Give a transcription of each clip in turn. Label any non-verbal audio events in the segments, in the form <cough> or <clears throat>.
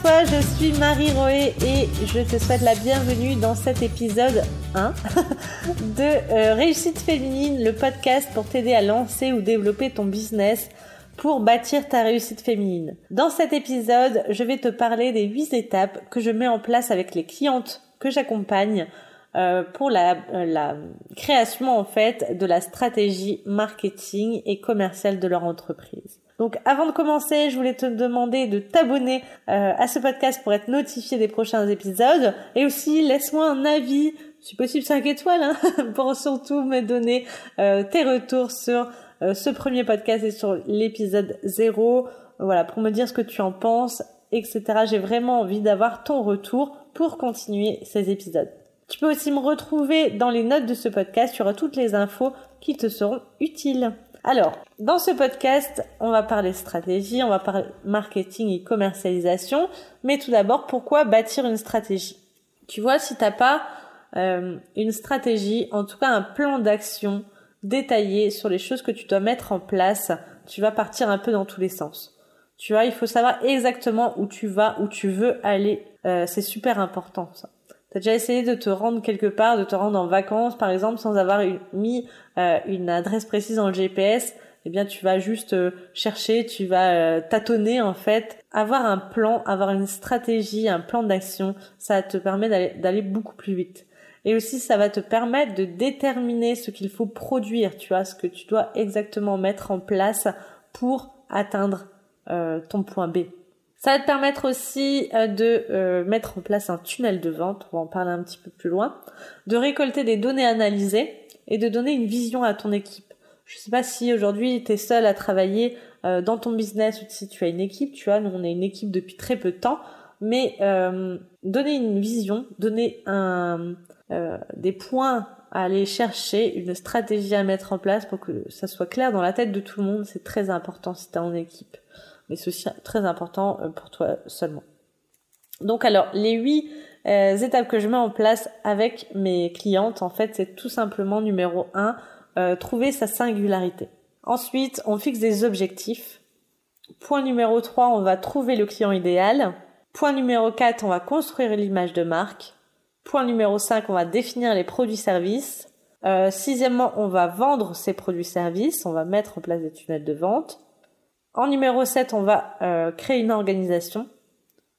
toi, je suis Marie Roé et je te souhaite la bienvenue dans cet épisode 1 <laughs> de euh, Réussite féminine, le podcast pour t'aider à lancer ou développer ton business pour bâtir ta réussite féminine. Dans cet épisode, je vais te parler des 8 étapes que je mets en place avec les clientes que j'accompagne euh, pour euh, la création en fait de la stratégie marketing et commerciale de leur entreprise. Donc avant de commencer, je voulais te demander de t'abonner euh, à ce podcast pour être notifié des prochains épisodes. Et aussi, laisse-moi un avis, si possible 5 étoiles, hein, <laughs> pour surtout me donner euh, tes retours sur euh, ce premier podcast et sur l'épisode 0. Voilà, pour me dire ce que tu en penses, etc. J'ai vraiment envie d'avoir ton retour pour continuer ces épisodes. Tu peux aussi me retrouver dans les notes de ce podcast, tu auras toutes les infos qui te seront utiles. Alors, dans ce podcast, on va parler stratégie, on va parler marketing et commercialisation, mais tout d'abord, pourquoi bâtir une stratégie? Tu vois, si t'as pas euh, une stratégie, en tout cas un plan d'action détaillé sur les choses que tu dois mettre en place, tu vas partir un peu dans tous les sens. Tu vois, il faut savoir exactement où tu vas, où tu veux aller. Euh, c'est super important ça. T'as déjà essayé de te rendre quelque part, de te rendre en vacances, par exemple, sans avoir mis euh, une adresse précise dans le GPS Eh bien, tu vas juste euh, chercher, tu vas euh, tâtonner en fait. Avoir un plan, avoir une stratégie, un plan d'action, ça te permet d'aller beaucoup plus vite. Et aussi, ça va te permettre de déterminer ce qu'il faut produire, tu vois, ce que tu dois exactement mettre en place pour atteindre ton point B. Ça va te permettre aussi euh, de euh, mettre en place un tunnel de vente, on va en parler un petit peu plus loin, de récolter des données analysées et de donner une vision à ton équipe. Je sais pas si aujourd'hui tu es seul à travailler euh, dans ton business ou si tu as une équipe, tu vois, nous on est une équipe depuis très peu de temps, mais donner une vision, donner un, des points à aller chercher, une stratégie à mettre en place pour que ça soit clair dans la tête de tout le monde, c'est très important si tu es en équipe mais aussi très important euh, pour toi seulement. Donc alors, les huit euh, étapes que je mets en place avec mes clientes, en fait, c'est tout simplement numéro un, euh, trouver sa singularité. Ensuite, on fixe des objectifs. Point numéro 3, on va trouver le client idéal. Point numéro 4, on va construire l'image de marque. Point numéro 5, on va définir les produits-services. Sixièmement, on va vendre ces produits-services. On va mettre en place des tunnels de vente. En numéro 7, on va euh, créer une organisation.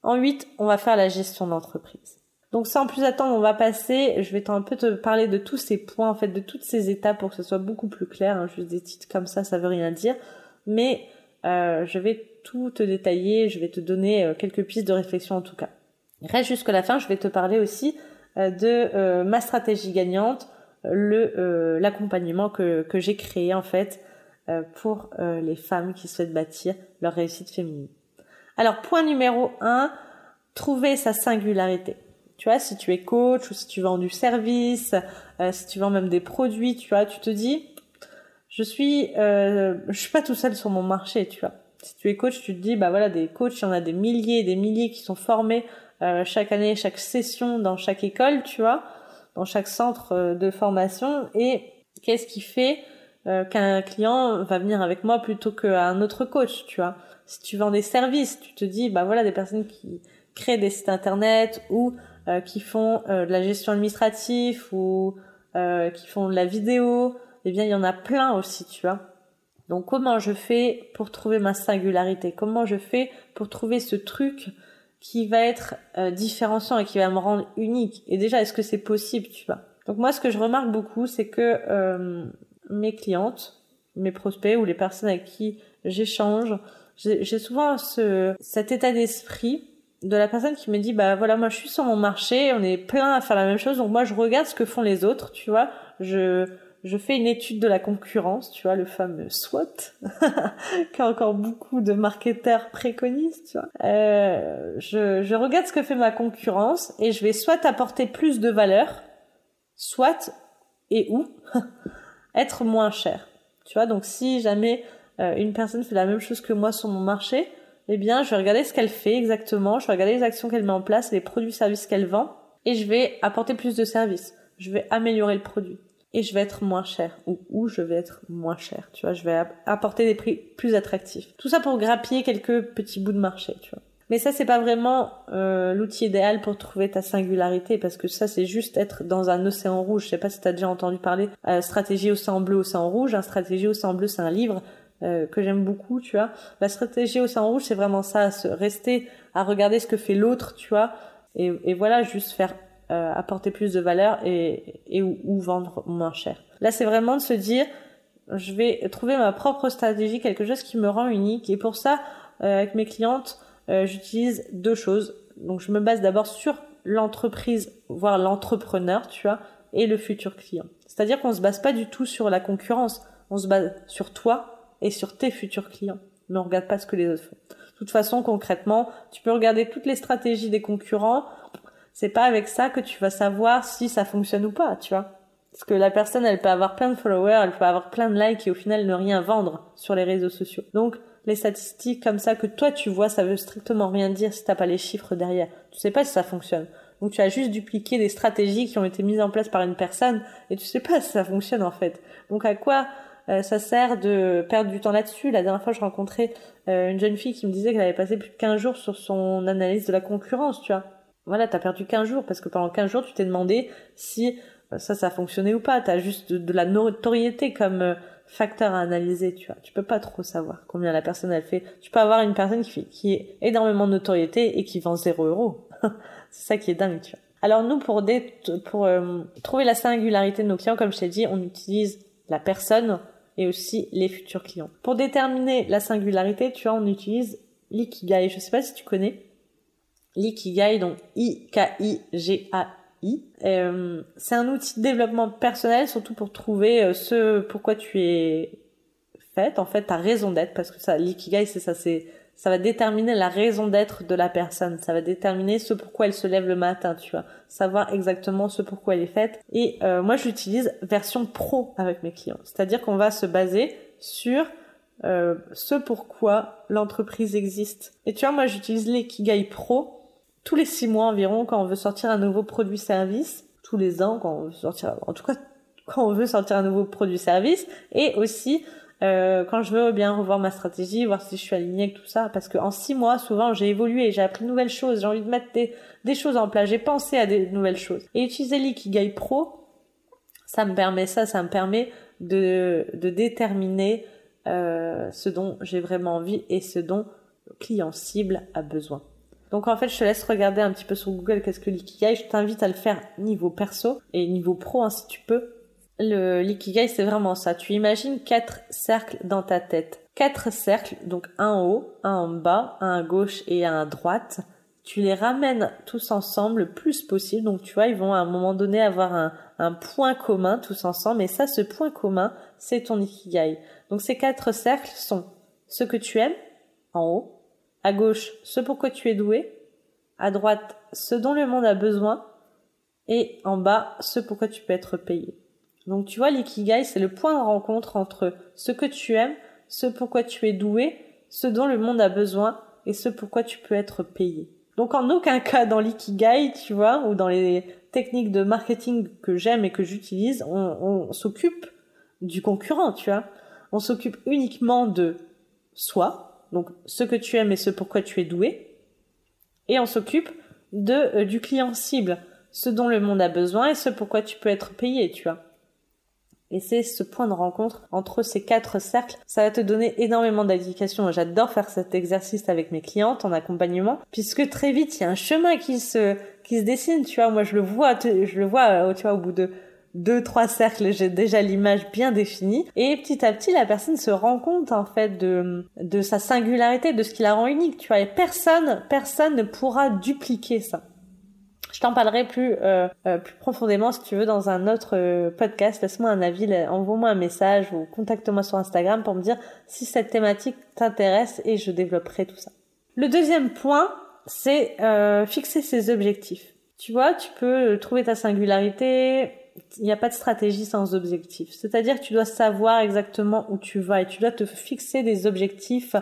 En 8, on va faire la gestion d'entreprise. Donc sans plus attendre, on va passer, je vais un peu te parler de tous ces points, en fait, de toutes ces étapes pour que ce soit beaucoup plus clair. Hein. Juste des titres comme ça, ça veut rien dire. Mais euh, je vais tout te détailler, je vais te donner euh, quelques pistes de réflexion en tout cas. Reste jusqu'à la fin, je vais te parler aussi de ma stratégie gagnante, le l'accompagnement que, que j'ai créé en fait pour euh, les femmes qui souhaitent bâtir leur réussite féminine. Alors point numéro un, trouver sa singularité. Tu vois, si tu es coach ou si tu vends du service, euh, si tu vends même des produits, tu vois, tu te dis, je suis, je suis pas tout seul sur mon marché, tu vois. Si tu es coach, tu te dis, bah voilà, des coachs, il y en a des milliers des milliers qui sont formés chaque année, chaque session dans chaque école, tu vois, dans chaque centre de formation. Et qu'est-ce qui fait euh, qu'un client va venir avec moi plutôt qu'un autre coach, tu vois. Si tu vends des services, tu te dis, bah voilà, des personnes qui créent des sites internet ou euh, qui font euh, de la gestion administrative ou qui font de la vidéo, eh bien il y en a plein aussi, tu vois. Donc comment je fais pour trouver ma singularité? Comment je fais pour trouver ce truc qui va être différenciant et qui va me rendre unique? Et déjà, est-ce que c'est possible, tu vois? Donc moi, ce que je remarque beaucoup, c'est que mes clientes, mes prospects ou les personnes avec qui j'échange, j'ai souvent ce, cet état d'esprit de la personne qui me dit bah voilà moi je suis sur mon marché on est plein à faire la même chose donc moi je regarde ce que font les autres tu vois. Je je fais une étude de la concurrence tu vois le fameux SWOT <laughs> a encore beaucoup de marketeurs préconisent tu vois. Euh, je je regarde ce que fait ma concurrence et je vais soit apporter plus de valeur soit et où <laughs> être moins cher. Tu vois, donc si jamais euh, une personne fait la même chose que moi sur mon marché, eh bien, je vais regarder ce qu'elle fait exactement, je vais regarder les actions qu'elle met en place, les produits services qu'elle vend, et je vais apporter plus de services. Je vais améliorer le produit. Et je vais être moins cher. Ou où je vais être moins cher. Tu vois, je vais apporter des prix plus attractifs. Tout ça pour grappiller quelques petits bouts de marché, tu vois. Mais ça, c'est pas vraiment euh, l'outil idéal pour trouver ta singularité, parce que ça, c'est juste être dans un océan rouge. Je sais pas si tu as déjà entendu parler euh, stratégie océan bleu, océan rouge. Un stratégie océan bleu, c'est un livre euh, que j'aime beaucoup, tu vois. La stratégie océan rouge, c'est vraiment ça, se rester à regarder ce que fait l'autre, tu vois, et, et, voilà, juste faire euh, apporter plus de valeur et, et ou vendre moins cher. Là, c'est vraiment de se dire, je vais trouver ma propre stratégie, quelque chose qui me rend unique. Et pour ça, euh, avec mes clientes, euh, j'utilise deux choses. Donc je me base d'abord sur l'entreprise, voire l'entrepreneur, tu vois, et le futur client. C'est-à-dire qu'on se base pas du tout sur la concurrence, on se base sur toi et sur tes futurs clients. Mais on regarde pas ce que les autres font. De toute façon, concrètement, tu peux regarder toutes les stratégies des concurrents. C'est pas avec ça que tu vas savoir si ça fonctionne ou pas, tu vois. Parce que la personne, elle peut avoir plein de followers, elle peut avoir plein de likes et au final ne rien vendre sur les réseaux sociaux. Donc, les statistiques comme ça que toi tu vois, ça veut strictement rien dire si t'as pas les chiffres derrière. Tu sais pas si ça fonctionne. Donc tu as juste dupliqué des stratégies qui ont été mises en place par une personne et tu sais pas si ça fonctionne en fait. Donc à quoi euh, ça sert de perdre du temps là-dessus? La dernière fois, je rencontrais euh, une jeune fille qui me disait qu'elle avait passé plus de 15 jours sur son analyse de la concurrence, tu vois. Voilà, t'as perdu 15 jours parce que pendant 15 jours, tu t'es demandé si ça, ça a fonctionné ou pas. T'as juste de, la notoriété comme euh, facteur à analyser, tu vois. Tu peux pas trop savoir combien la personne elle fait. Tu peux avoir une personne qui fait, qui est énormément de notoriété et qui vend 0 euros. <laughs> c'est ça qui est dingue, tu vois. Alors nous, pour, des, pour euh, trouver la singularité de nos clients, comme je t'ai dit, on utilise la personne et aussi les futurs clients. Pour déterminer la singularité, tu vois, on utilise l'ikigai. Je sais pas si tu connais l'ikigai, donc Euh, c'est un outil de développement personnel, surtout pour trouver euh, ce pourquoi tu es faite, en fait, ta raison d'être, parce que ça, l'ikigai, c'est ça, c'est, ça va déterminer la raison d'être de la personne, ça va déterminer ce pourquoi elle se lève le matin, tu vois, savoir exactement ce pourquoi elle est faite. Et euh, moi, j'utilise version pro avec mes clients, c'est-à-dire qu'on va se baser sur euh, ce pourquoi l'entreprise existe. Et tu vois, moi, j'utilise l'ikigai pro tous les six mois environ quand on veut sortir un nouveau produit-service, tous les ans quand on veut sortir, en tout cas quand on veut sortir un nouveau produit-service, et aussi euh, quand je veux bien revoir ma stratégie, voir si je suis alignée avec tout ça, parce qu'en six mois, souvent, j'ai évolué, j'ai appris de nouvelles choses, j'ai envie de mettre des, choses en place, j'ai pensé à des nouvelles choses. Et utiliser l'Ikigai Pro, ça me permet ça, ça me permet de, de déterminer euh, ce dont j'ai vraiment envie et ce dont le client cible a besoin. Donc en fait, je te laisse regarder un petit peu sur Google qu'est-ce que l'ikigai. Je t'invite à le faire niveau perso et niveau pro hein, si tu peux. Le l'ikigai, c'est vraiment ça. Tu imagines quatre cercles dans ta tête. Quatre cercles, donc un en haut, un en bas, un à gauche et un à droite. Tu les ramènes tous ensemble le plus possible. Donc tu vois, ils vont à un moment donné avoir un, un point commun tous ensemble. Et ça, ce point commun, c'est ton ikigai. Donc ces quatre cercles sont ce que tu aimes en haut, à gauche, ce pourquoi tu es doué. À droite, ce dont le monde a besoin. Et en bas, ce pourquoi tu peux être payé. Donc tu vois, l'ikigai, c'est le point de rencontre entre ce que tu aimes, ce pourquoi tu es doué, ce dont le monde a besoin et ce pourquoi tu peux être payé. Donc en aucun cas dans l'ikigai, tu vois, ou dans les techniques de marketing que j'aime et que j'utilise, on, on s'occupe du concurrent, tu vois. On s'occupe uniquement de soi, donc ce que tu aimes et ce pourquoi tu es doué. Et on s'occupe de euh, du client cible, ce dont le monde a besoin et ce pourquoi tu peux être payé, tu vois. Et c'est ce point de rencontre entre ces quatre cercles. Ça va te donner énormément d'indications. J'adore faire cet exercice avec mes clientes en accompagnement, puisque très vite il y a un chemin qui se qui se dessine. Tu vois, moi je le vois, je le vois, euh, tu vois, au bout de deux, trois cercles, j'ai déjà l'image bien définie. Et petit à petit, la personne se rend compte, en fait, de, de sa singularité, de ce qui la rend unique, tu vois. Et personne, personne ne pourra dupliquer ça. Je t'en parlerai plus, euh, euh, plus profondément si tu veux dans un autre euh, podcast. Laisse-moi un avis, envoie-moi un message ou contacte-moi sur Instagram pour me dire si cette thématique t'intéresse et je développerai tout ça. Le deuxième point, c'est fixer ses objectifs. Tu vois, tu peux trouver ta singularité, il n'y a pas de stratégie sans objectif. C'est-à-dire que tu dois savoir exactement où tu vas et tu dois te fixer des objectifs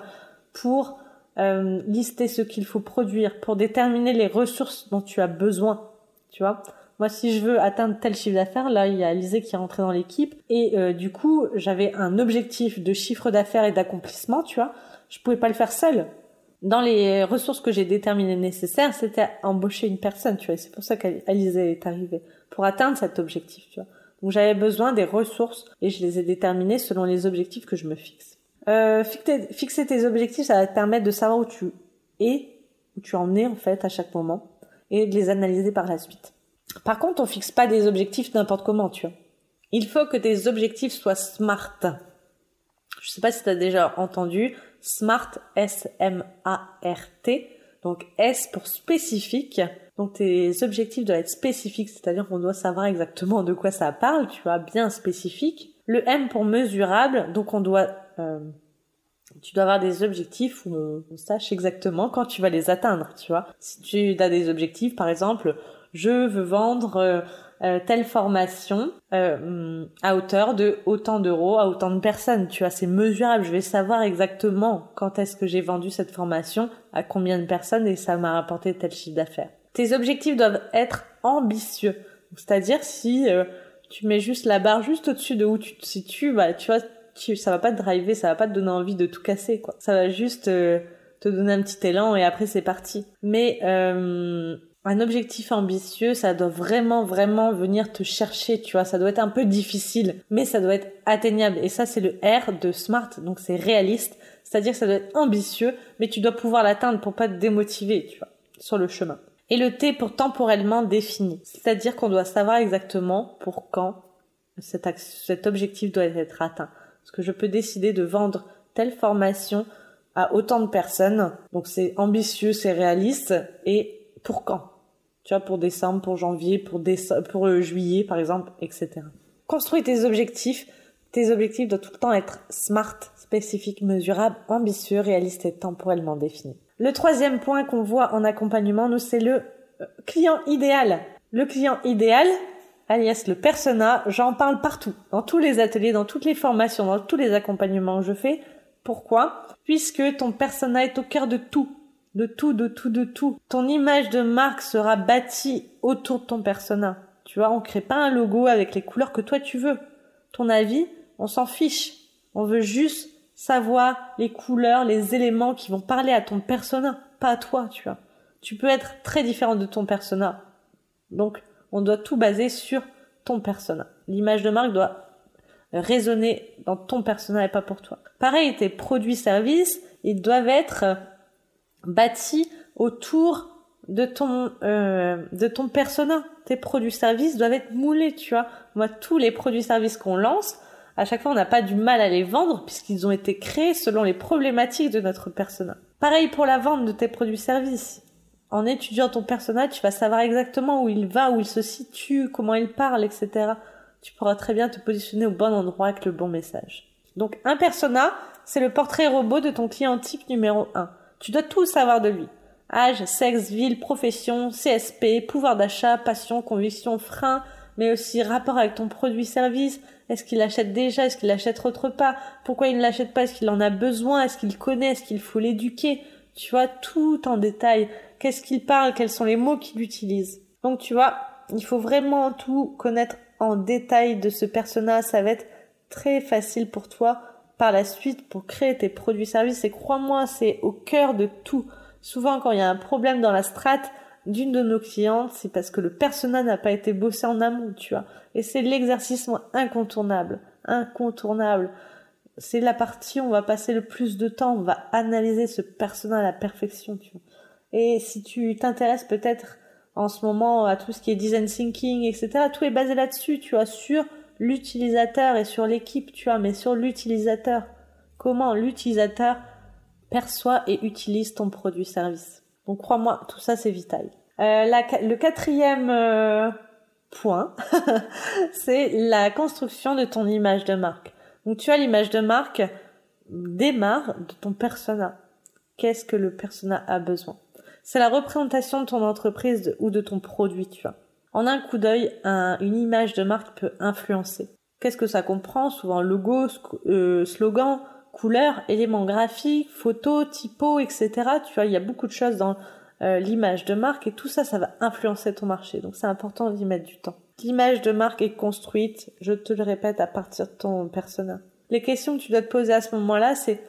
pour euh, lister ce qu'il faut produire, pour déterminer les ressources dont tu as besoin. Tu vois moi, si je veux atteindre tel chiffre d'affaires, là, il y a Alizé qui est rentrée dans l'équipe. Et euh, du coup, j'avais un objectif de chiffre d'affaires et d'accomplissement, tu vois. Je pouvais pas le faire seul. Dans les ressources que j'ai déterminées nécessaires, c'était embaucher une personne, tu vois. C'est pour ça qu'Alizée est arrivée, pour atteindre cet objectif, tu vois. Donc j'avais besoin des ressources et je les ai déterminées selon les objectifs que je me fixe. Euh, fixer tes objectifs, ça va te permettre de savoir où tu es, où tu en es en fait à chaque moment, et de les analyser par la suite. Par contre, on fixe pas des objectifs n'importe comment, tu vois. Il faut que tes objectifs soient smart. Je sais pas si tu as déjà entendu SMART, S-M-A-R-T. Donc S pour spécifique. Donc tes objectifs doivent être spécifiques, c'est-à-dire qu'on doit savoir exactement de quoi ça parle, tu vois, bien spécifique. Le M pour mesurable, donc on doit, euh, tu dois avoir des objectifs où on, sache exactement quand tu vas les atteindre, tu vois. Si tu as des objectifs, par exemple, je veux vendre euh, euh, telle formation euh, à hauteur de autant d'euros à autant de personnes. Tu vois, c'est mesurable. Je vais savoir exactement quand est-ce que j'ai vendu cette formation, à combien de personnes et ça m'a rapporté tel chiffre d'affaires. Tes objectifs doivent être ambitieux. C'est-à-dire si euh, tu mets juste la barre juste au-dessus de où tu te situes, bah tu vois, tu, ça va pas te driver, ça va pas te donner envie de tout casser, quoi. Ça va juste te donner un petit élan et après c'est parti. Mais euh, un objectif ambitieux, ça doit vraiment, vraiment venir te chercher, tu vois. Ça doit être un peu difficile, mais ça doit être atteignable. Et ça, c'est le R de SMART, donc c'est réaliste. C'est-à-dire que ça doit être ambitieux, mais tu dois pouvoir l'atteindre pour pas te démotiver, tu vois, sur le chemin. Et le T pour temporellement défini. C'est-à-dire qu'on doit savoir exactement pour quand cet, cet objectif doit être atteint. Parce que je peux décider de vendre telle formation à autant de personnes. Donc c'est ambitieux, c'est réaliste. Et pour quand? Tu vois, pour décembre, pour janvier, pour, pour euh, juillet, par exemple, etc. Construis tes objectifs. Tes objectifs doivent tout le temps être smart, spécifiques, mesurables, ambitieux, réalistes et temporellement définis. Le troisième point qu'on voit en accompagnement, nous, c'est le euh, client idéal. Le client idéal, alias le persona, j'en parle partout, dans tous les ateliers, dans toutes les formations, dans tous les accompagnements que je fais. Pourquoi? Puisque ton persona est au cœur de tout de tout, de tout, de tout. Ton image de marque sera bâtie autour de ton persona. Tu vois, on crée pas un logo avec les couleurs que toi tu veux. Ton avis, on s'en fiche. On veut juste savoir les couleurs, les éléments qui vont parler à ton persona, pas à toi, tu vois. Tu peux être très différent de ton persona. Donc, on doit tout baser sur ton persona. L'image de marque doit résonner dans ton persona et pas pour toi. Pareil, tes produits-services, ils doivent être bâti autour de ton euh, de ton persona. Tes produits-services doivent être moulés, tu vois. Moi, tous les produits-services qu'on lance, à chaque fois, on n'a pas du mal à les vendre puisqu'ils ont été créés selon les problématiques de notre persona. Pareil pour la vente de tes produits-services. En étudiant ton persona, tu vas savoir exactement où il va, où il se situe, comment il parle, etc. Tu pourras très bien te positionner au bon endroit avec le bon message. Donc, un persona, c'est le portrait robot de ton client type numéro 1. Tu dois tout savoir de lui. Âge, sexe, ville, profession, CSP, pouvoir d'achat, passion, conviction, frein, mais aussi rapport avec ton produit-service. Est-ce qu'il l'achète déjà? Est-ce qu'il l'achète autre part? Pourquoi il ne l'achète pas? Est-ce qu'il en a besoin? Est-ce qu'il connaît? Est-ce qu'il faut l'éduquer? Tu vois, tout en détail. Qu'est-ce qu'il parle? Quels sont les mots qu'il utilise? Donc tu vois, il faut vraiment tout connaître en détail de ce personnage. Ça va être très facile pour toi par la suite pour créer tes produits-services. Et crois-moi, c'est au cœur de tout. Souvent, quand il y a un problème dans la strate d'une de nos clientes, c'est parce que le personnel n'a pas été bossé en amont, tu vois. Et c'est l'exercice incontournable, incontournable. C'est la partie où on va passer le plus de temps, on va analyser ce personnel à la perfection, tu vois. Et si tu t'intéresses peut-être en ce moment à tout ce qui est design thinking, etc., tout est basé là-dessus, tu vois, sur l'utilisateur et sur l'équipe, tu vois, mais sur l'utilisateur. Comment l'utilisateur perçoit et utilise ton produit-service. Donc crois-moi, tout ça c'est vital. Euh, le quatrième euh, point, <laughs> c'est la construction de ton image de marque. Donc tu as l'image de marque démarre de ton persona. Qu'est-ce que le persona a besoin? C'est la représentation de ton entreprise ou de ton produit, tu vois. En un coup d'œil, une image de marque peut influencer. Qu'est-ce que ça comprend? Souvent logo, euh, slogan, couleur, éléments graphiques, photos, typos, etc. Tu vois, il y a beaucoup de choses dans euh, l'image de marque et tout ça, ça va influencer ton marché. Donc c'est important d'y mettre du temps. L'image de marque est construite, je te le répète, à partir de ton persona. Les questions que tu dois te poser à ce moment-là, c'est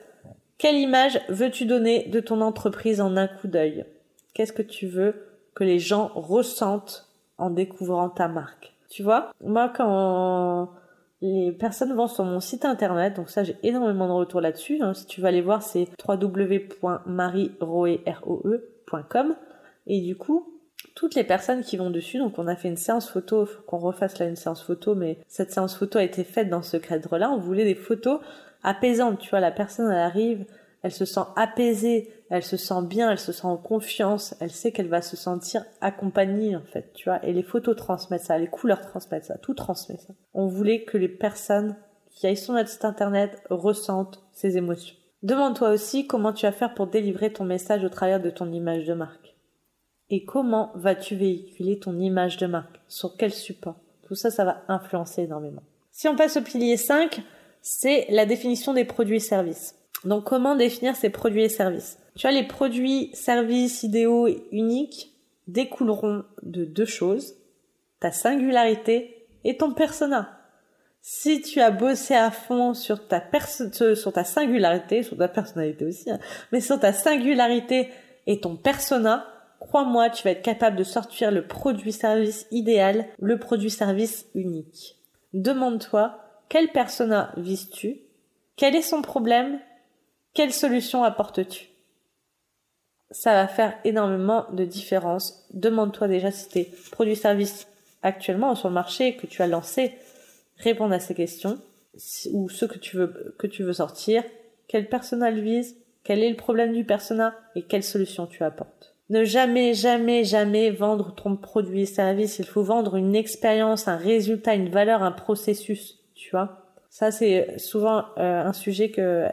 Quelle image veux-tu donner de ton entreprise en un coup d'œil? Qu'est-ce que tu veux que les gens ressentent en découvrant ta marque Tu vois, moi quand les personnes vont sur mon site internet, donc ça j'ai énormément de retours là-dessus. Hein. Si tu vas aller voir, c'est www.marieroe.com et du coup, toutes les personnes qui vont dessus, donc on a fait une séance photo, faut qu'on refasse là une séance photo, mais cette séance photo a été faite dans ce cadre-là. On voulait des photos apaisantes, tu vois, la personne elle arrive, elle se sent apaisée, elle se sent bien, elle se sent en confiance, elle sait qu'elle va se sentir accompagnée en fait, tu vois. Et les photos transmettent ça, les couleurs transmettent ça, tout transmet ça. On voulait que les personnes qui aillent sur notre site internet ressentent ces émotions. Demande-toi aussi comment tu vas faire pour délivrer ton message au travers de ton image de marque. Et comment vas-tu véhiculer ton image de marque? Sur quel support? Tout ça, ça va influencer énormément. Si on passe au pilier 5, c'est la définition des produits et services. Donc comment définir ces produits et services? Tu vois, les produits, services idéaux et uniques découleront de deux choses, ta singularité et ton persona. Si tu as bossé à fond sur ta, sur ta singularité, sur ta personnalité aussi, hein, mais sur ta singularité et ton persona, crois-moi, tu vas être capable de sortir le produit-service idéal, le produit-service unique. Demande-toi, quel persona vises-tu? Quel est son problème? Quelle solution apportes-tu? Ça va faire énormément de différence. Demande-toi déjà si tes produits-services actuellement sur le marché que tu as lancé répondent à ces questions ou ceux que tu veux que tu veux sortir. Quel persona le vise? Quel est le problème du persona? Et quelle solution tu apportes? Ne jamais, jamais, jamais vendre ton produit et service. Il faut vendre une expérience, un résultat, une valeur, un processus. Tu vois? Ça, c'est souvent euh, un sujet que,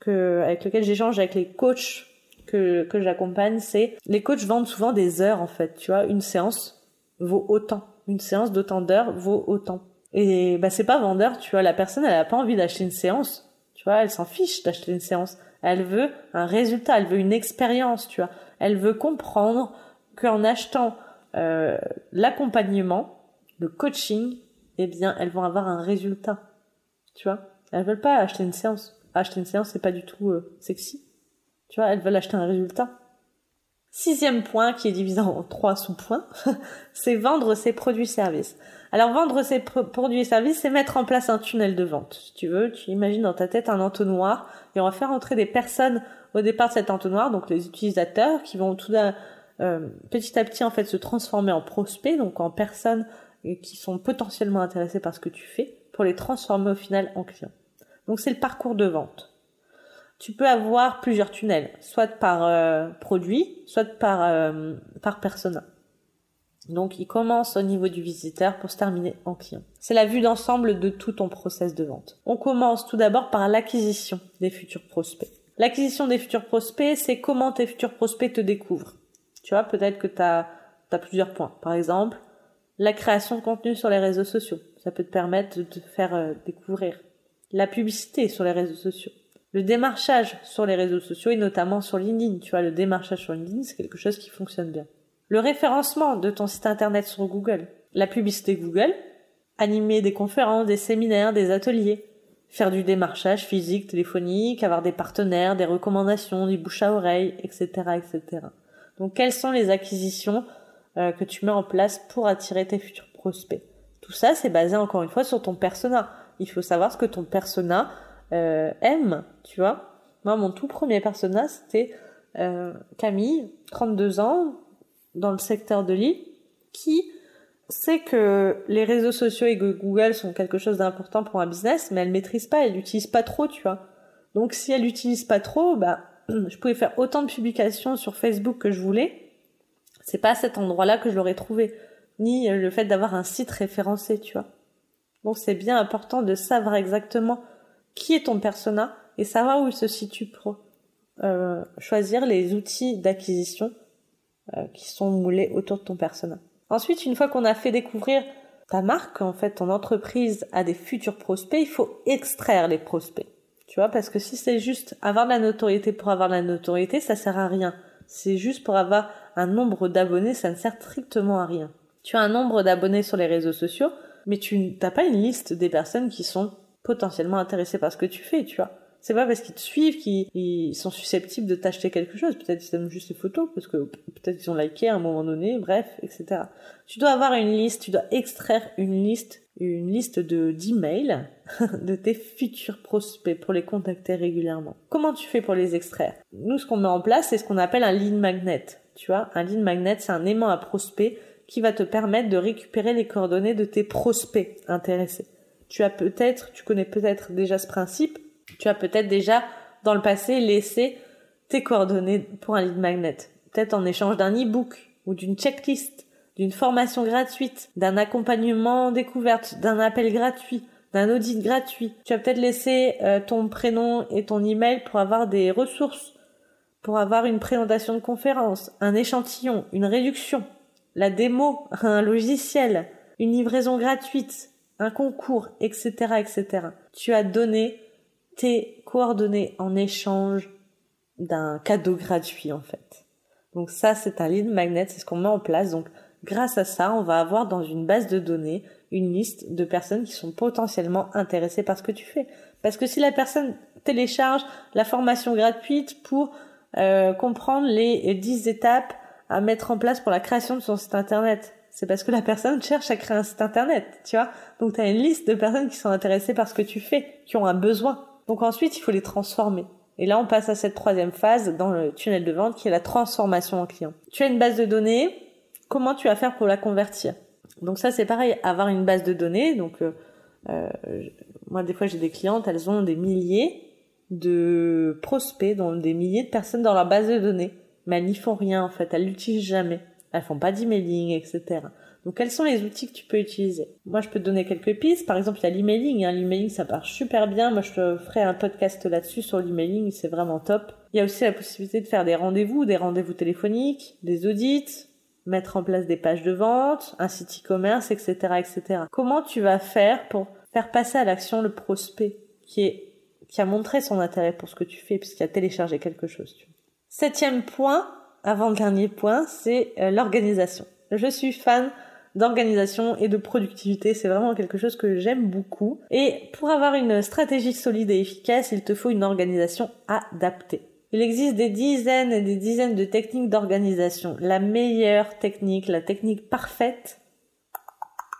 que, avec lequel j'échange avec les coachs que, que j'accompagne. C'est les coachs vendent souvent des heures, en fait. Tu vois, une séance vaut autant. Une séance d'autant d'heures vaut autant. Et bah, c'est pas vendeur, tu vois. La personne, elle a pas envie d'acheter une séance. Tu vois, elle s'en fiche d'acheter une séance. Elle veut un résultat, elle veut une expérience, tu vois. Elle veut comprendre qu'en achetant euh, l'accompagnement, le coaching, eh bien, elles vont avoir un résultat. Tu vois? Elles veulent pas acheter une séance. Acheter une séance, c'est pas du tout euh, sexy. Tu vois Elles veulent acheter un résultat. Sixième point, qui est divisé en trois sous-points, <laughs> c'est vendre ses produits-services. Alors vendre ses produits et services, c'est mettre en place un tunnel de vente. Si tu veux, tu imagines dans ta tête un entonnoir et on va faire entrer des personnes au départ de cet entonnoir, donc les utilisateurs qui vont tout d'un, euh, petit à petit en fait se transformer en prospects, donc en personnes qui sont potentiellement intéressées par ce que tu fais, pour les transformer au final en clients. Donc c'est le parcours de vente. Tu peux avoir plusieurs tunnels, soit par euh, produit, soit par par persona. Donc il commence au niveau du visiteur pour se terminer en client. C'est la vue d'ensemble de tout ton process de vente. On commence tout d'abord par l'acquisition des futurs prospects. L'acquisition des futurs prospects, c'est comment tes futurs prospects te découvrent. Tu vois, peut-être que tu as, plusieurs points. Par exemple, la création de contenu sur les réseaux sociaux. Ça peut te permettre de te faire euh, découvrir. La publicité sur les réseaux sociaux. Le démarchage sur les réseaux sociaux et notamment sur LinkedIn. Tu vois, le démarchage sur LinkedIn, c'est quelque chose qui fonctionne bien. Le référencement de ton site internet sur Google. La publicité Google. Animer des conférences, des séminaires, des ateliers faire du démarchage physique, téléphonique, avoir des partenaires, des recommandations, du bouche à oreille, etc., etc. Donc, quelles sont les acquisitions euh, que tu mets en place pour attirer tes futurs prospects? Tout ça, c'est basé encore une fois sur ton persona. Il faut savoir ce que ton persona euh, tu vois. Moi, mon tout premier persona, c'était euh, Camille, 32 ans, dans le secteur de Lille, qui sait que les réseaux sociaux et Google sont quelque chose d'important pour un business, mais elle maîtrise pas, elle l'utilise pas trop, tu vois. Donc si elle l'utilise pas trop, bah <clears throat> je pouvais faire autant de publications sur Facebook que je voulais. C'est pas à cet endroit-là que je l'aurais trouvé, ni le fait d'avoir un site référencé, tu vois. Donc c'est bien important de savoir exactement qui est ton persona et savoir où il se situe pour euh, choisir les outils d'acquisition euh, qui sont moulés autour de ton persona. Ensuite, une fois qu'on a fait découvrir ta marque, en fait, ton entreprise à des futurs prospects, il faut extraire les prospects. Tu vois, parce que si c'est juste avoir de la notoriété pour avoir de la notoriété, ça sert à rien. C'est juste pour avoir un nombre d'abonnés, ça ne sert strictement à rien. Tu as un nombre d'abonnés sur les réseaux sociaux, mais tu n'as pas une liste des personnes qui sont potentiellement intéressées par ce que tu fais, tu vois. C'est pas parce qu'ils te suivent qu'ils sont susceptibles de t'acheter quelque chose. Peut-être qu'ils aiment juste les photos, parce que peut-être qu'ils ont liké à un moment donné, bref, etc. Tu dois avoir une liste, tu dois extraire une liste, une liste de d'emails <laughs> de tes futurs prospects pour les contacter régulièrement. Comment tu fais pour les extraire? Nous, ce qu'on met en place, c'est ce qu'on appelle un lead magnet. Tu vois, un lead magnet, c'est un aimant à prospect qui va te permettre de récupérer les coordonnées de tes prospects intéressés. Tu as peut-être, tu connais peut-être déjà ce principe, tu as peut-être déjà dans le passé laissé tes coordonnées pour un lead magnet. Peut-être en échange d'un e-book ou d'une checklist, d'une formation gratuite, d'un accompagnement découverte, d'un appel gratuit, d'un audit gratuit. Tu as peut-être laissé euh, ton prénom et ton email pour avoir des ressources, pour avoir une présentation de conférence, un échantillon, une réduction, la démo, un logiciel, une livraison gratuite, un concours, etc., etc. Tu as donné tes coordonnées en échange d'un cadeau gratuit en fait. Donc ça c'est un lead magnet, c'est ce qu'on met en place. Donc grâce à ça, on va avoir dans une base de données une liste de personnes qui sont potentiellement intéressées par ce que tu fais. Parce que si la personne télécharge la formation gratuite pour euh, comprendre les 10 étapes à mettre en place pour la création de son site internet, c'est parce que la personne cherche à créer un site internet, tu vois. Donc tu as une liste de personnes qui sont intéressées par ce que tu fais, qui ont un besoin. Donc ensuite, il faut les transformer. Et là, on passe à cette troisième phase dans le tunnel de vente qui est la transformation en client. Tu as une base de données, comment tu vas faire pour la convertir? Donc ça, c'est pareil, avoir une base de données. Donc euh, euh moi, des fois, j'ai des clientes, elles ont des milliers de prospects, donc des milliers de personnes dans leur base de données, mais elles n'y font rien en fait, elles l'utilisent jamais, elles font pas d'emailing, etc. Donc quels sont les outils que tu peux utiliser? Moi je peux te donner quelques pistes. Par exemple il y a l'emailing. Hein. L'emailing ça marche super bien. Moi je te ferai un podcast là-dessus sur l'emailing. C'est vraiment top. Il y a aussi la possibilité de faire des rendez-vous, des rendez-vous téléphoniques, des audits, mettre en place des pages de vente, un site e-commerce, etc., etc. Comment tu vas faire pour faire passer à l'action le prospect qui a montré son intérêt pour ce que tu fais puisqu'il a téléchargé quelque chose. Septième point, avant-dernier point, c'est euh, l'organisation. Je suis fan d'organisation et de productivité. C'est vraiment quelque chose que j'aime beaucoup. Et pour avoir une stratégie solide et efficace, il te faut une organisation adaptée. Il existe des dizaines et des dizaines de techniques d'organisation. La meilleure technique, la technique parfaite,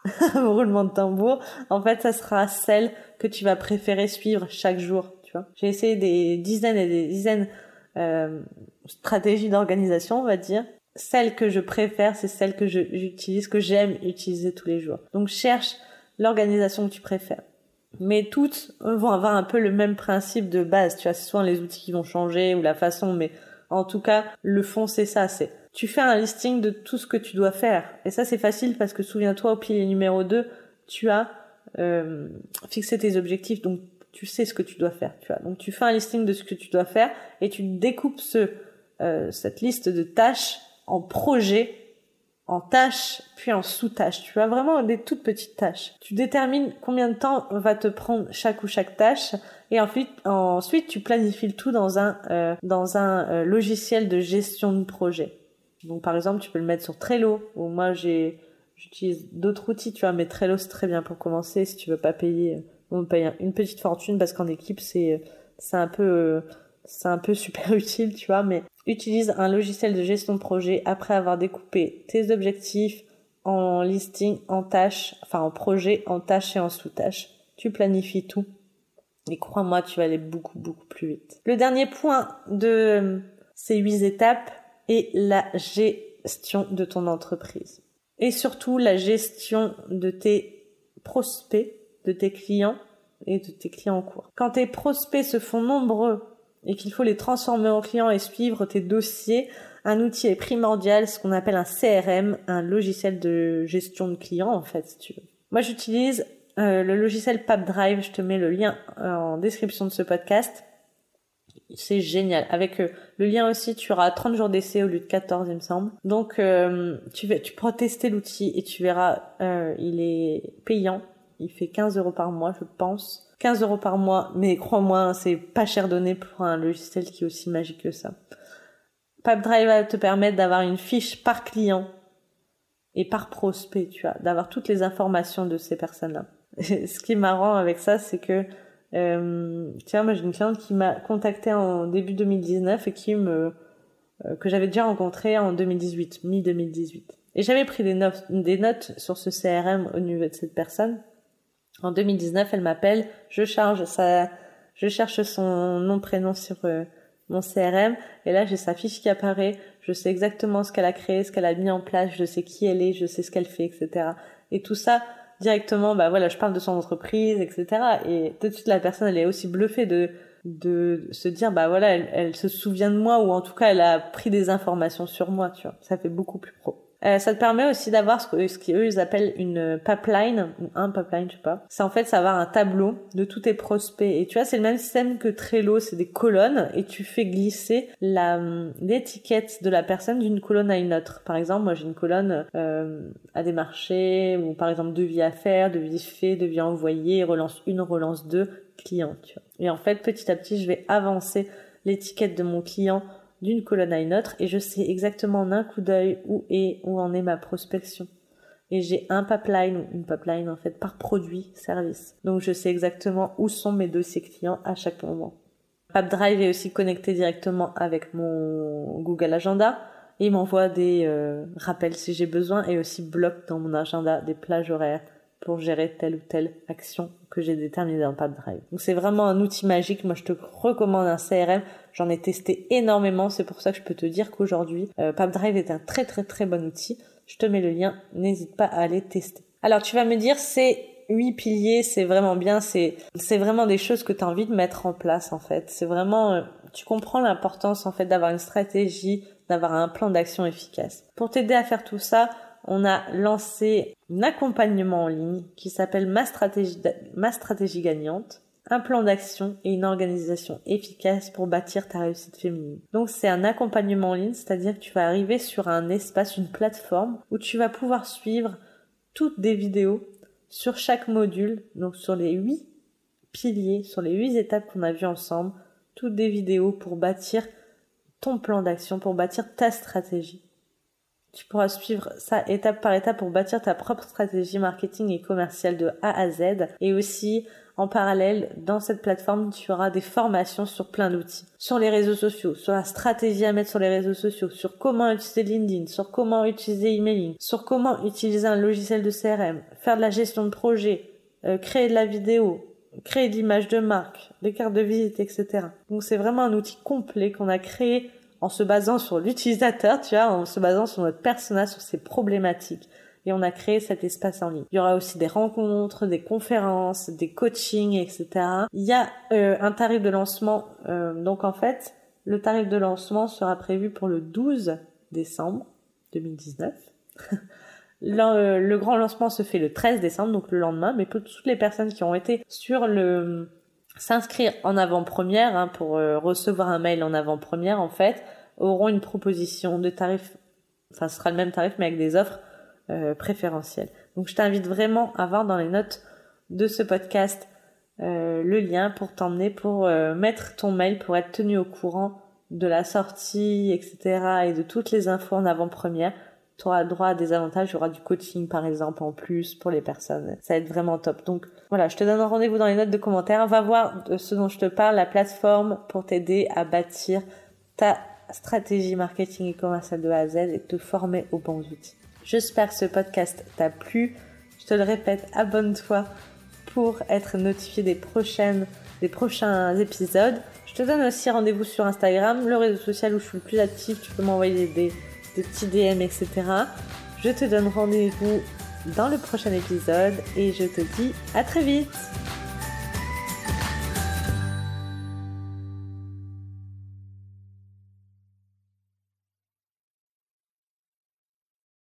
<laughs> roulement de tambour, en fait, ça sera celle que tu vas préférer suivre chaque jour. J'ai essayé des dizaines et des dizaines euh, stratégies d'organisation, on va dire, celle que je préfère, c'est celle que j'utilise, que j'aime utiliser tous les jours. Donc cherche l'organisation que tu préfères. Mais toutes vont avoir un peu le même principe de base. Tu as souvent les outils qui vont changer ou la façon, mais en tout cas, le fond c'est ça. C'est tu fais un listing de tout ce que tu dois faire. Et ça c'est facile parce que souviens-toi au pilier numéro 2, tu as euh, fixé tes objectifs, donc tu sais ce que tu dois faire. Tu vois. Donc tu fais un listing de ce que tu dois faire et tu découpes ce euh, cette liste de tâches en projet, en tâches, puis en sous-tâches. Tu as vraiment des toutes petites tâches. Tu détermines combien de temps va te prendre chaque ou chaque tâche et ensuite, ensuite tu planifies le tout dans un, euh, dans un euh, logiciel de gestion de projet. Donc par exemple, tu peux le mettre sur Trello ou moi j'ai j'utilise d'autres outils, tu vois, mais Trello c'est très bien pour commencer si tu veux pas payer on paye une petite fortune parce qu'en équipe c'est c'est un peu c'est un peu super <laughs> utile, tu vois, mais utilise un logiciel de gestion de projet après avoir découpé tes objectifs en listing, en tâches, enfin en projet, en tâches et en sous-tâches. Tu planifies tout. Et crois-moi, tu vas aller beaucoup, beaucoup plus vite. Le dernier point de ces huit étapes est la gestion de ton entreprise. Et surtout la gestion de tes prospects, de tes clients et de tes clients en cours. Quand tes prospects se font nombreux et qu'il faut les transformer en clients et suivre tes dossiers, un outil est primordial, ce qu'on appelle un CRM, un logiciel de gestion de clients en fait, si tu veux. Moi j'utilise euh, le logiciel PapDrive, je te mets le lien euh, en description de ce podcast. C'est génial. Avec euh, le lien aussi, tu auras 30 jours d'essai au lieu de 14, il me semble. Donc, tu, vas, tu pourras tester l'outil et tu verras, il est payant. Il fait 15 euros par mois, je pense. 15 euros par mois, mais crois-moi, c'est pas cher donné pour un logiciel qui est aussi magique que ça. PipeDrive va te permettre d'avoir une fiche par client et par prospect, tu vois, d'avoir toutes les informations de ces personnes-là. <laughs> Ce qui est marrant avec ça, c'est que Euh, tiens, moi j'ai une cliente qui m'a contacté en début 2019 et qui me euh, que j'avais déjà rencontré en 2018, mi 2018. Et j'avais pris des des notes sur ce CRM au niveau de cette personne. En 2019, elle m'appelle, je charge sa, je cherche son nom prénom sur euh, mon CRM et là j'ai sa fiche qui apparaît. Je sais exactement ce qu'elle a créé, ce qu'elle a mis en place, je sais qui elle est, je sais ce qu'elle fait, etc. Et tout ça directement, bah voilà, je parle de son entreprise, etc. Et tout de suite la personne elle est aussi bluffée de de se dire bah voilà elle, elle se souvient de moi ou en tout cas elle a pris des informations sur moi tu vois ça fait beaucoup plus pro euh, ça te permet aussi d'avoir ce que ce qu'eux ils appellent une pipeline ou un pipeline, je sais pas. C'est en fait ça avoir un tableau de tous tes prospects et tu vois c'est le même système que Trello, c'est des colonnes et tu fais glisser la l'étiquette de la personne d'une colonne à une autre. Par exemple, moi j'ai une colonne euh, à des marchés ou par exemple devis à faire, devis fait, devis envoyé, relance 1, relance 2, client, tu vois. Et en fait, petit à petit, je vais avancer l'étiquette de mon client d'une colonne à une autre et je sais exactement en un coup d'œil où est où en est ma prospection. Et j'ai un pipeline une pipeline en fait par produit service. Donc je sais exactement où sont mes dossiers clients à chaque moment. PapDrive est aussi connecté directement avec mon Google Agenda et il m'envoie des euh, rappels si j'ai besoin et aussi bloque dans mon agenda des plages horaires pour gérer telle ou telle action que j'ai déterminée dans PapDrive. Donc c'est vraiment un outil magique. Moi, je te recommande un CRM. J'en ai testé énormément. C'est pour ça que je peux te dire qu'aujourd'hui, euh, PapDrive est un très très très bon outil. Je te mets le lien. N'hésite pas à aller tester. Alors tu vas me dire, c'est huit piliers, c'est vraiment bien. C'est c'est vraiment des choses que tu as envie de mettre en place en fait. C'est vraiment, euh, tu comprends l'importance en fait d'avoir une stratégie, d'avoir un plan d'action efficace. Pour t'aider à faire tout ça, on a lancé un accompagnement en ligne qui s'appelle ma stratégie, gagnante, un plan d'action et une organisation efficace pour bâtir ta réussite féminine. Donc c'est un accompagnement en ligne, c'est-à-dire que tu vas arriver sur un espace, une plateforme où tu vas pouvoir suivre toutes des vidéos sur chaque module, donc sur les huit piliers, sur les huit étapes qu'on a vues ensemble, toutes des vidéos pour bâtir ton plan d'action, pour bâtir ta stratégie. Tu pourras suivre ça étape par étape pour bâtir ta propre stratégie marketing et commerciale de A à Z. Et aussi, en parallèle, dans cette plateforme, tu auras des formations sur plein d'outils. Sur les réseaux sociaux, sur la stratégie à mettre sur les réseaux sociaux, sur comment utiliser LinkedIn, sur comment utiliser emailing, sur comment utiliser un logiciel de CRM, faire de la gestion de projet, euh, créer de la vidéo, créer de l'image de marque, des cartes de visite, etc. Donc c'est vraiment un outil complet qu'on a créé en se basant sur l'utilisateur, tu vois, en se basant sur notre personnage, sur ses problématiques. Et on a créé cet espace en ligne. Il y aura aussi des rencontres, des conférences, des coachings, etc. Il y a euh, un tarif de lancement. Euh, donc en fait, le tarif de lancement sera prévu pour le 12 décembre 2019. <laughs> le, euh, le, grand lancement se fait le 13 décembre, donc le lendemain. Mais pour toutes les personnes qui ont été sur le s'inscrire en avant-première hein, pour recevoir un mail en avant-première en fait auront une proposition de tarif enfin ce sera le même tarif mais avec des offres euh, préférentielles donc je t'invite vraiment à voir dans les notes de ce podcast euh, le lien pour t'emmener pour mettre ton mail pour être tenu au courant de la sortie etc et de toutes les infos en avant-première tu auras droit à des avantages, il y aura du coaching par exemple en plus pour les personnes. Ça va être vraiment top. Donc voilà, je te donne rendez-vous dans les notes de commentaires. Va voir ce dont je te parle, la plateforme pour t'aider à bâtir ta stratégie marketing et commerciale de A à Z et te former aux bons outils. J'espère que ce podcast t'a plu. Je te le répète, abonne-toi pour être notifié des prochaines, des prochains épisodes. Je te donne aussi rendez-vous sur Instagram, le réseau social où je suis le plus active. Tu peux m'envoyer des de petits DM, etc. Je te donne rendez-vous dans le prochain épisode et je te dis à très vite